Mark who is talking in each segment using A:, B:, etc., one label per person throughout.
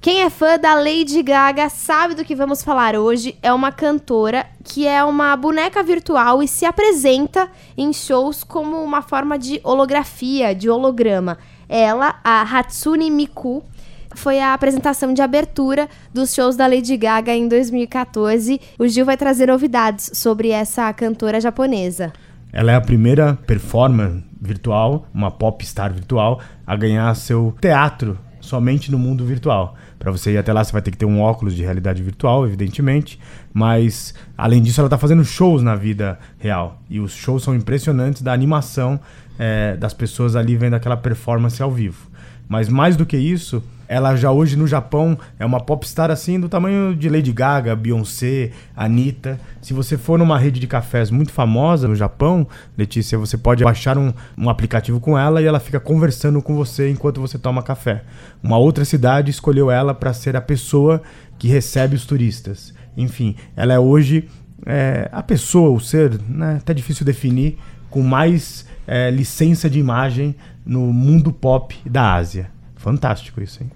A: Quem é fã da Lady Gaga sabe do que vamos falar hoje. É uma cantora que é uma boneca virtual e se apresenta em shows como uma forma de holografia, de holograma. Ela, a Hatsune Miku, foi a apresentação de abertura dos shows da Lady Gaga em 2014. O Gil vai trazer novidades sobre essa cantora japonesa.
B: Ela é a primeira performer virtual, uma pop star virtual, a ganhar seu teatro somente no mundo virtual. Para você ir até lá, você vai ter que ter um óculos de realidade virtual, evidentemente. Mas, além disso, ela está fazendo shows na vida real. E os shows são impressionantes da animação é, das pessoas ali vendo aquela performance ao vivo. Mas, mais do que isso, ela já hoje no Japão é uma popstar assim do tamanho de Lady Gaga, Beyoncé, Anitta. Se você for numa rede de cafés muito famosa no Japão, Letícia, você pode baixar um, um aplicativo com ela e ela fica conversando com você enquanto você toma café. Uma outra cidade escolheu ela para ser a pessoa que recebe os turistas. Enfim, ela é hoje é, a pessoa, o ser, né, até difícil definir, com mais é, licença de imagem no mundo pop da Ásia. Fantástico isso, hein?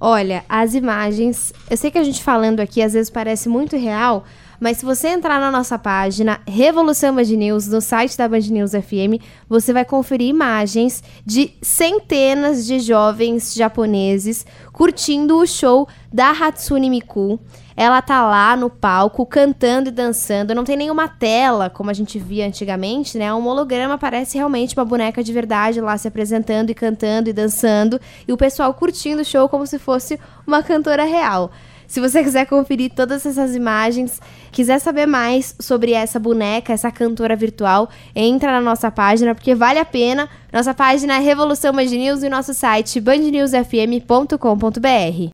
A: Olha, as imagens. Eu sei que a gente falando aqui às vezes parece muito real, mas se você entrar na nossa página Revolução Band News, no site da Band News FM, você vai conferir imagens de centenas de jovens japoneses curtindo o show da Hatsune Miku. Ela tá lá no palco cantando e dançando. Não tem nenhuma tela, como a gente via antigamente, né? Um holograma parece realmente uma boneca de verdade lá se apresentando e cantando e dançando. E o pessoal curtindo o show como se fosse uma cantora real. Se você quiser conferir todas essas imagens, quiser saber mais sobre essa boneca, essa cantora virtual, entra na nossa página, porque vale a pena. Nossa página é Revolução Band News e nosso site bandnewsfm.com.br.